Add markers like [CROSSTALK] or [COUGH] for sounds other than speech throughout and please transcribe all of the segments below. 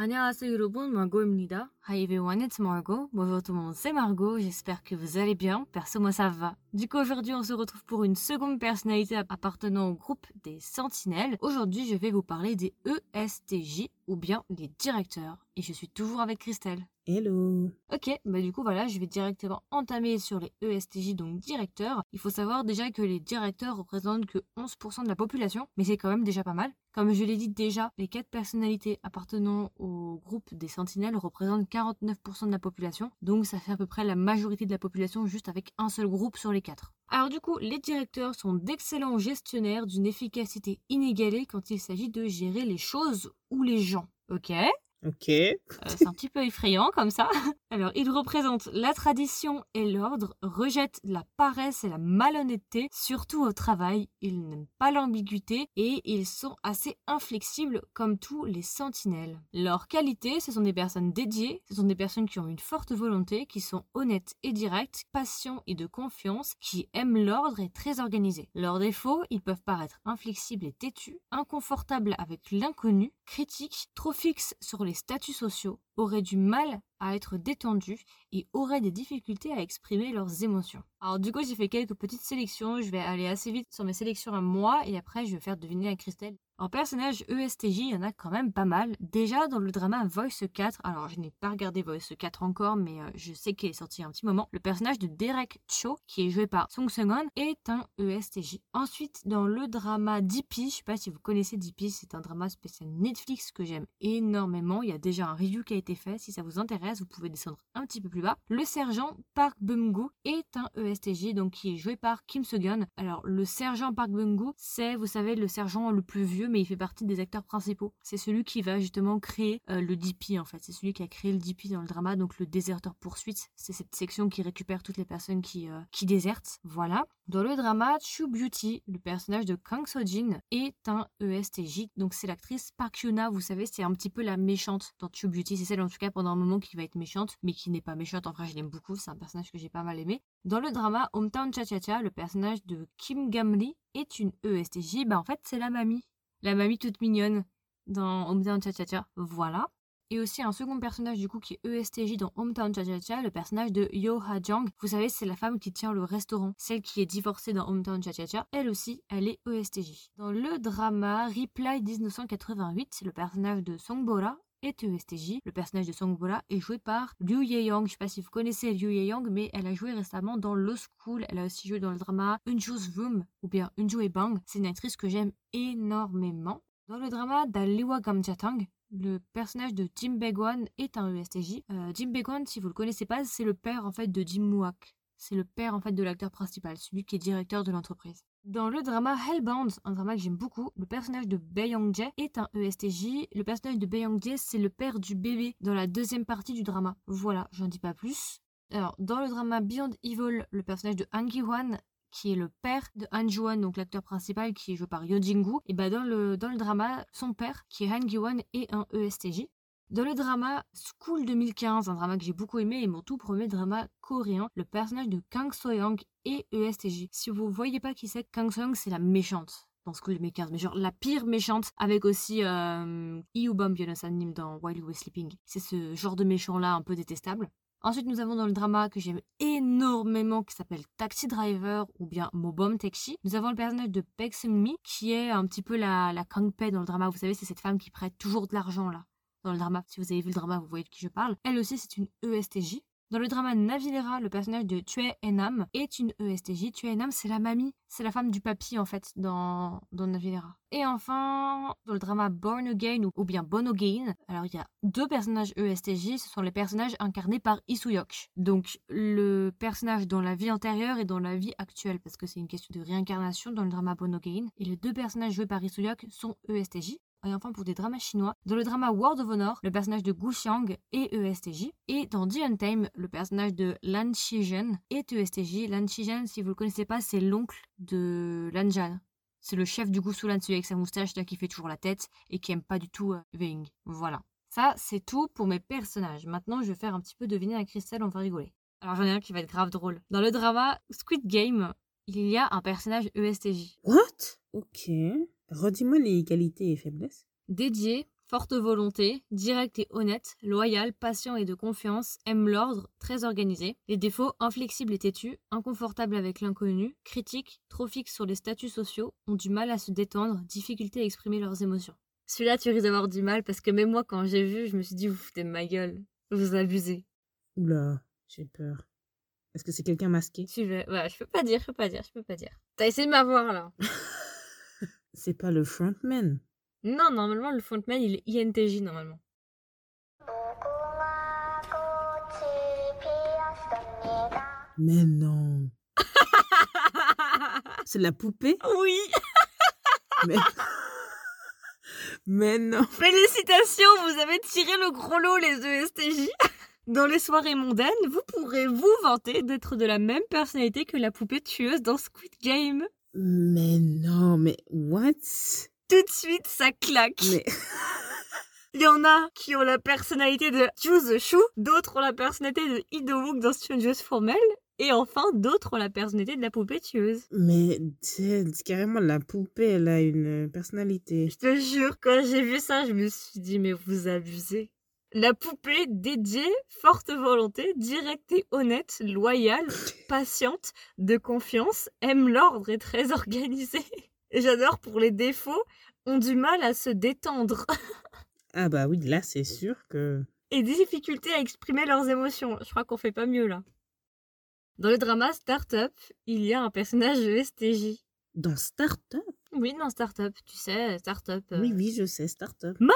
안녕하세요 여러분, Margot입니다. Hi everyone, it's Margot. Bonjour tout le monde, c'est Margot. J'espère que vous allez bien. Perso, moi ça va. Du coup, aujourd'hui, on se retrouve pour une seconde personnalité appartenant au groupe des Sentinelles. Aujourd'hui, je vais vous parler des ESTJ ou bien les directeurs. Et je suis toujours avec Christelle. Hello Ok, bah du coup voilà, je vais directement entamer sur les ESTJ, donc directeurs. Il faut savoir déjà que les directeurs représentent que 11% de la population, mais c'est quand même déjà pas mal. Comme je l'ai dit déjà, les quatre personnalités appartenant au groupe des sentinelles représentent 49% de la population, donc ça fait à peu près la majorité de la population juste avec un seul groupe sur les quatre. Alors du coup, les directeurs sont d'excellents gestionnaires d'une efficacité inégalée quand il s'agit de gérer les choses ou les gens. Ok? Ok. euh, c'est un petit peu effrayant comme ça. Alors, ils représentent la tradition et l'ordre, rejettent la paresse et la malhonnêteté, surtout au travail. Ils n'aiment pas l'ambiguïté et ils sont assez inflexibles comme tous les sentinelles. Leurs qualités, ce sont des personnes dédiées, ce sont des personnes qui ont une forte volonté, qui sont honnêtes et directes, patients et de confiance, qui aiment l'ordre et très organisés. Leurs défauts, ils peuvent paraître inflexibles et têtus, inconfortables avec l'inconnu, critiques, trop fixes sur les statuts sociaux, auraient du mal à être détendus et auraient des difficultés à exprimer leurs émotions. Alors du coup j'ai fait quelques petites sélections, je vais aller assez vite sur mes sélections à moi et après je vais faire deviner à Christelle. En personnage ESTJ, il y en a quand même pas mal. Déjà dans le drama Voice 4, alors je n'ai pas regardé Voice 4 encore, mais euh, je sais qu'il est sorti un petit moment. Le personnage de Derek Cho, qui est joué par Song Seung-won, est un ESTJ. Ensuite, dans le drama DP, je sais pas si vous connaissez DP, c'est un drama spécial Netflix que j'aime énormément. Il y a déjà un review qui a été fait. Si ça vous intéresse, vous pouvez descendre un petit peu plus bas. Le sergent Park Bum-gu est un ESTJ, donc qui est joué par Kim So-gun. Alors le sergent Park Bum-gu, c'est, vous savez, le sergent le plus vieux mais il fait partie des acteurs principaux. C'est celui qui va justement créer euh, le DP en fait. C'est celui qui a créé le DP dans le drama, donc le déserteur poursuite. C'est cette section qui récupère toutes les personnes qui, euh, qui désertent. Voilà. Dans le drama, Chu Beauty, le personnage de Kang So-jin, est un ESTJ. Donc c'est l'actrice Park Hyuna, vous savez, c'est un petit peu la méchante dans Chu Beauty. C'est celle en tout cas pendant un moment qui va être méchante, mais qui n'est pas méchante. En vrai, je l'aime beaucoup. C'est un personnage que j'ai pas mal aimé. Dans le drama Hometown Cha Cha Cha, le personnage de Kim Gamli est une ESTJ. Bah en fait, c'est la mamie la mamie toute mignonne dans Hometown Cha Cha Cha. Voilà. Et aussi un second personnage du coup qui est ESTJ dans Hometown Cha Cha Cha, le personnage de Yo Ha Jang. Vous savez, c'est la femme qui tient le restaurant, celle qui est divorcée dans Hometown Cha Cha Cha. Elle aussi, elle est ESTJ. Dans le drama Reply 1988, le personnage de Songbora est ESTJ. Le personnage de Songbora est joué par Liu Ye-young. Je sais pas si vous connaissez Liu Ye-young, mais elle a joué récemment dans Law School. Elle a aussi joué dans le drama Unju's Room ou bien Unju et Bang. C'est une actrice que j'aime énormément. Dans le drama d'Aliwa Gamjatang, le personnage de Jim Begwan est un ESTJ. Euh, Jim Begwan, si vous le connaissez pas, c'est le père en fait de Jim Muak. C'est le père en fait de l'acteur principal, celui qui est directeur de l'entreprise. Dans le drama Hellbound, un drama que j'aime beaucoup, le personnage de Bae Young-jae est un ESTJ. Le personnage de Bae Young-jae, c'est le père du bébé dans la deuxième partie du drama. Voilà, j'en dis pas plus. Alors, dans le drama Beyond Evil, le personnage de Han Ki-hwan qui est le père de Han Ji-won, donc l'acteur principal qui est joué par Yo et bah dans le, dans le drama, son père, qui est Han Gi-won, est un ESTJ. Dans le drama School 2015, un drama que j'ai beaucoup aimé et mon tout premier drama coréen, le personnage de Kang So-young est ESTJ. Si vous voyez pas qui c'est, Kang So-young c'est la méchante dans School 2015, mais genre la pire méchante, avec aussi euh, Nim dans While You Were Sleeping. C'est ce genre de méchant là un peu détestable. Ensuite, nous avons dans le drama que j'aime énormément qui s'appelle Taxi Driver ou bien Mobom Taxi. Nous avons le personnage de Peg Seung-mi qui est un petit peu la, la Kang Pei dans le drama. Vous savez, c'est cette femme qui prête toujours de l'argent là dans le drama. Si vous avez vu le drama, vous voyez de qui je parle. Elle aussi, c'est une ESTJ. Dans le drama Navilera, le personnage de Tue Enam est une ESTJ. Tue Enam, c'est la mamie, c'est la femme du papy en fait dans, dans Navilera. Et enfin, dans le drama Born Again ou, bien Born Again, alors il y a deux personnages ESTJ, ce sont les personnages incarnés par Isuyok. Donc le personnage dans la vie antérieure et dans la vie actuelle, parce que c'est une question de réincarnation dans le drama Born Again. Et les deux personnages joués par Isuyok sont ESTJ. Et enfin, pour des dramas chinois, dans le drama World of Honor, le personnage de Gu Xiang est ESTJ. Et dans The Untamed, le personnage de Lan Shizhen est ESTJ. Lan Shizhen, si vous le connaissez pas, c'est l'oncle de Lan Zhan. C'est le chef du Gusulan, celui avec sa moustache là qui fait toujours la tête et qui aime pas du tout euh, Wing. Voilà. Ça, c'est tout pour mes personnages. Maintenant, je vais faire un petit peu deviner à Christelle, on va rigoler. Alors j'en ai un qui va être grave drôle. Dans le drama Squid Game, il y a un personnage ESTJ. What? Ok. Redis-moi les qualités et faiblesses. Dédié, forte volonté, direct et honnête, loyal, patient et de confiance, aime l'ordre, très organisé. Les défauts, inflexible et têtu, inconfortable avec l'inconnu, critique, trop fixe sur les statuts sociaux, ont du mal à se détendre, difficulté à exprimer leurs émotions. Celui-là, tu risques d'avoir du mal parce que même moi, quand j'ai vu, je me suis dit, vous foutez de ma gueule, vous abusez. Oula, j'ai peur. Est-ce que c'est quelqu'un masqué? Tu veux... Ouais, je peux pas dire, je peux pas dire, je peux pas dire. T'as essayé de m'avoir là. [LAUGHS] C'est pas le frontman. Non, normalement, le frontman, il est INTJ normalement. Mais non. [LAUGHS] C'est la poupée? Oui Mais... Mais non. Félicitations, vous avez tiré le gros lot, les ESTJ. Dans les soirées mondaines, vous pourrez vous vanter d'être de la même personnalité que la poupée tueuse dans Squid Game. Mais de suite, ça claque. Mais [LAUGHS] Il y en a qui ont la personnalité de Ju the Shu, d'autres ont la personnalité de Ido-wook dans Strangers Formel, et enfin d'autres ont la personnalité de la poupée tueuse. mais carrément la poupée, elle a une personnalité. Je te jure, quand j'ai vu ça, je me suis dit, mais vous abusez. La poupée dédiée, forte volonté, directe et honnête, loyale, [LAUGHS] patiente, de confiance, aime l'ordre et très organisée. J'adore pour les défauts, ont du mal à se détendre [LAUGHS] Ah bah oui, là c'est sûr que... et difficulté à exprimer leurs émotions. Je crois qu'on fait pas mieux là. Dans le drama Startup, il y a un personnage de STJ. Dans Startup? Oui, dans Startup, tu sais, Startup. euh, Oui, oui, je sais, Startup. Money,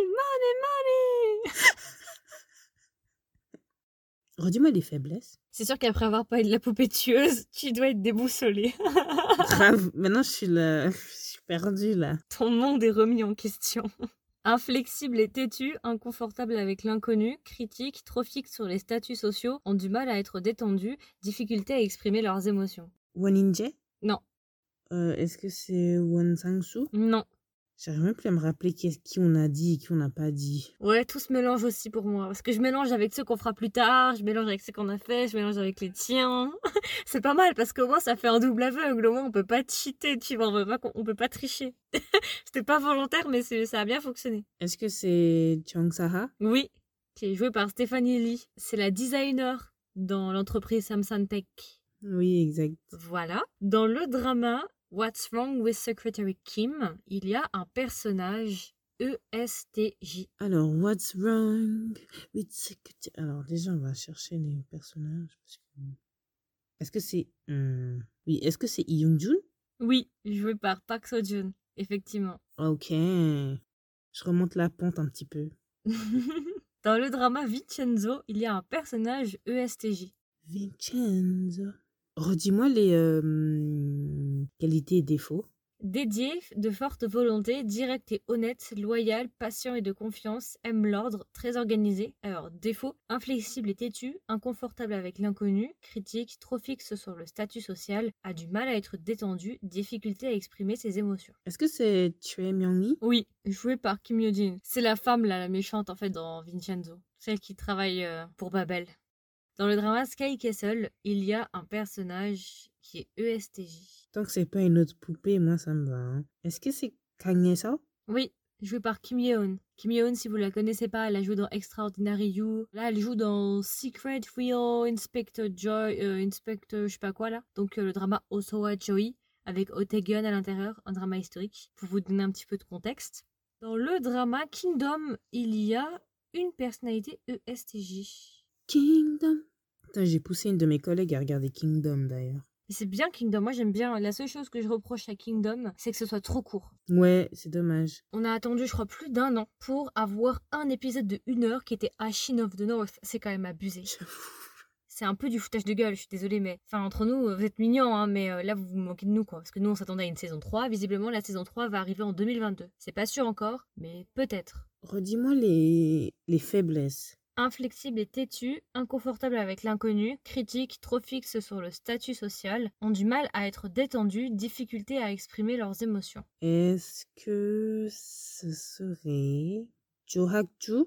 money, money. [LAUGHS] Redis-moi les faiblesses. C'est sûr qu'après avoir parlé de la poupée tueuse, tu dois être déboussolé. [LAUGHS] Grave, maintenant je suis là, là. Ton monde est remis en question. [LAUGHS] Inflexible et têtu, inconfortable avec l'inconnu, critique, trop fixe sur les statuts sociaux, ont du mal à être détendus, difficulté à exprimer leurs émotions. Waninje Non, euh, Est-ce que c'est Wan Sang-soo non. J'arrive même plus à me rappeler qui, qui on a dit et qui on n'a pas dit. Ouais, tout se mélange aussi pour moi. Parce que je mélange avec ceux qu'on fera plus tard, je mélange avec ceux qu'on a fait, je mélange avec les tiens. [LAUGHS] c'est pas mal parce qu'au moins ça fait un double aveugle. Au moins on peut pas cheater, tu vois. On peut pas, on peut pas tricher. [LAUGHS] C'était pas volontaire, mais ça a bien fonctionné. Est-ce que c'est Chang Saha? Oui, qui est joué par Stéphanie Lee. C'est la designer dans l'entreprise Samsung Tech. Oui, exact. Voilà. Dans le drama What's Wrong with Secretary Kim, il y a un personnage ESTJ. Alors, what's wrong with security Alors, déjà, on va chercher les personnages. que- Est-ce que c'est. hmm, Oui, est-ce que c'est Young-jun Oui, joué par Park Seo-joon, effectivement. Ok. Je remonte la pente un petit peu. [LAUGHS] Dans le drama Vincenzo, il y a un personnage ESTJ. Vincenzo. Redis-moi les euh, qualités et défauts. Dédié, de forte volonté, direct et honnête, loyal, patient et de confiance, aime l'ordre, très organisé. Alors, défaut, inflexible et têtu, inconfortable avec l'inconnu, critique, trop fixe sur le statut social, a du mal à être détendu, difficulté à exprimer ses émotions. Est-ce que c'est Choi Myung-hee? Oui, joué par Kim Yo-jin. C'est la femme, là, la méchante, en fait, dans Vincenzo. Celle qui travaille euh, pour Babel. Dans le drama Sky Castle, il y a un personnage qui est ESTJ. Tant que c'est pas une autre poupée, moi ça me va. hein. Est-ce que c'est Kang Ye-seo Oui, jouée par Kim Yeon. Kim Yeon, si vous la connaissez pas, elle a joué dans Extraordinary You. Là, elle joue dans Secret Real Inspector Joy, euh, Inspector je sais pas quoi là. Donc euh, le drama Osowa Joy avec Otegun à l'intérieur, un drama historique, pour vous donner un petit peu de contexte. Dans le drama Kingdom, il y a une personnalité ESTJ. Kingdom. J'ai poussé une de mes collègues à regarder Kingdom d'ailleurs. Et c'est bien Kingdom, moi j'aime bien. La seule chose que je reproche à Kingdom, c'est que ce soit trop court. Ouais, c'est dommage. On a attendu, je crois, plus d'un an pour avoir un épisode de une heure qui était Ashin of the North. C'est quand même abusé. [LAUGHS] C'est un peu du foutage de gueule, je suis désolée, mais. Enfin, entre nous, vous êtes mignons, hein, mais euh, là, vous vous manquez de nous, quoi. Parce que nous, on s'attendait à une saison 3. Visiblement, la saison 3 va arriver en 2022. C'est pas sûr encore, mais peut-être. Redis-moi les, les faiblesses. Inflexible et têtu, inconfortable avec l'inconnu, critique, trop fixe sur le statut social, ont du mal à être détendus, difficulté à exprimer leurs émotions. Est-ce que ce serait Jo Hak-ju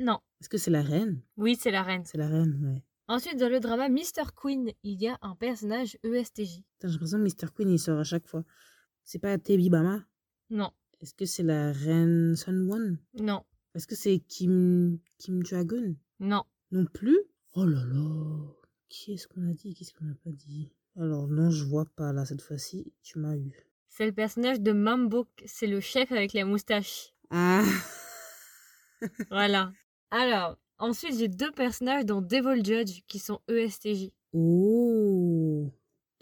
Non. Est-ce que c'est la reine? Oui, c'est la reine. C'est la reine, ouais. Ensuite, dans le drama Mr. Queen, il y a un personnage ESTJ. J'ai l'impression que Mr. Queen il sort à chaque fois. C'est pas Tebi Bama? Non. Est-ce que c'est la reine Sunwon Non, Est-ce que c'est Kim, Kim Dragon non. Non plus? Oh là là Qui est-ce qu'on a dit? Qu'est-ce qu'on n'a pas dit? Alors non, je vois pas là cette fois-ci. Tu m'as eu. C'est le personnage de Mambok, c'est le chef avec la moustache. Ah [LAUGHS] Voilà. Alors, ensuite j'ai deux personnages dans Devil Judge qui sont ESTJ. Oh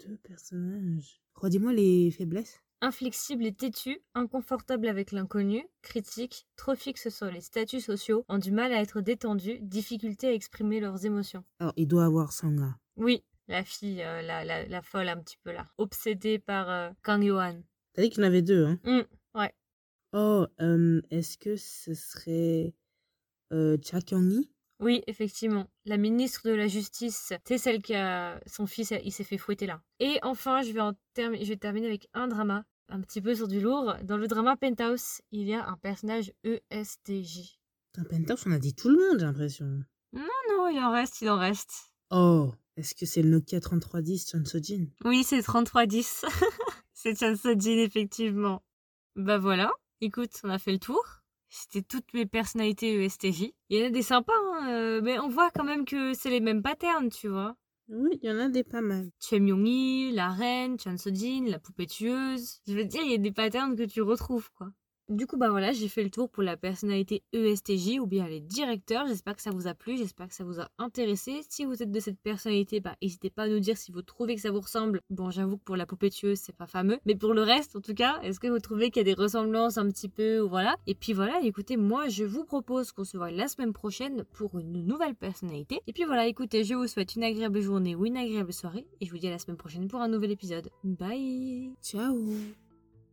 Deux personnages. Redis-moi les faiblesses. Inflexible et têtu, inconfortable avec l'inconnu, critique, trop fixe sur les statuts sociaux, ont du mal à être détendus, difficulté à exprimer leurs émotions. Alors, il doit avoir Sanga. Oui, la fille, euh, la, la, la folle un petit peu là, obsédée par euh, Kang Yohan. T'as dit qu'il y en avait deux, hein? Hmm, ouais. Oh, euh, est-ce que ce serait euh, Cha Oui, effectivement. La ministre de la Justice, c'est celle qui a... Son fils, il s'est fait fouetter là. Et enfin, je vais, en termi- je vais terminer avec un drama, un petit peu sur du lourd. Dans le drama Penthouse, il y a un personnage ESTJ. Dans Penthouse, on a dit tout le monde, j'ai l'impression. Non, il en reste, il en reste. Oh, est-ce que c'est le Nokia 3310 Chan Sojin? Oui, c'est 3310. [LAUGHS] c'est Chan Sojin, effectivement. Bah voilà. Écoute, on a fait le tour. C'était toutes mes personnalités ESTJ. Il y en a des sympas, hein, euh, mais on voit quand même que c'est les mêmes patterns, tu vois. Oui, il y en a des pas mal. Choi Myung-hee, la reine, Chan la poupée tueuse. Je veux dire, il y a des patterns que tu retrouves, quoi. Du coup, bah voilà, j'ai fait le tour pour la personnalité ESTJ ou bien les directeurs. J'espère que ça vous a plu, j'espère que ça vous a intéressé. Si vous êtes de cette personnalité, bah n'hésitez pas à nous dire si vous trouvez que ça vous ressemble. Bon, j'avoue que pour la poupée tueuse, c'est pas fameux. Mais pour le reste, en tout cas, est-ce que vous trouvez qu'il y a des ressemblances un petit peu voilà? Et puis voilà, écoutez, moi, je vous propose qu'on se voit la semaine prochaine pour une nouvelle personnalité. Et puis voilà, écoutez, je vous souhaite une agréable journée ou une agréable soirée. Et je vous dis à la semaine prochaine pour un nouvel épisode. Bye Ciao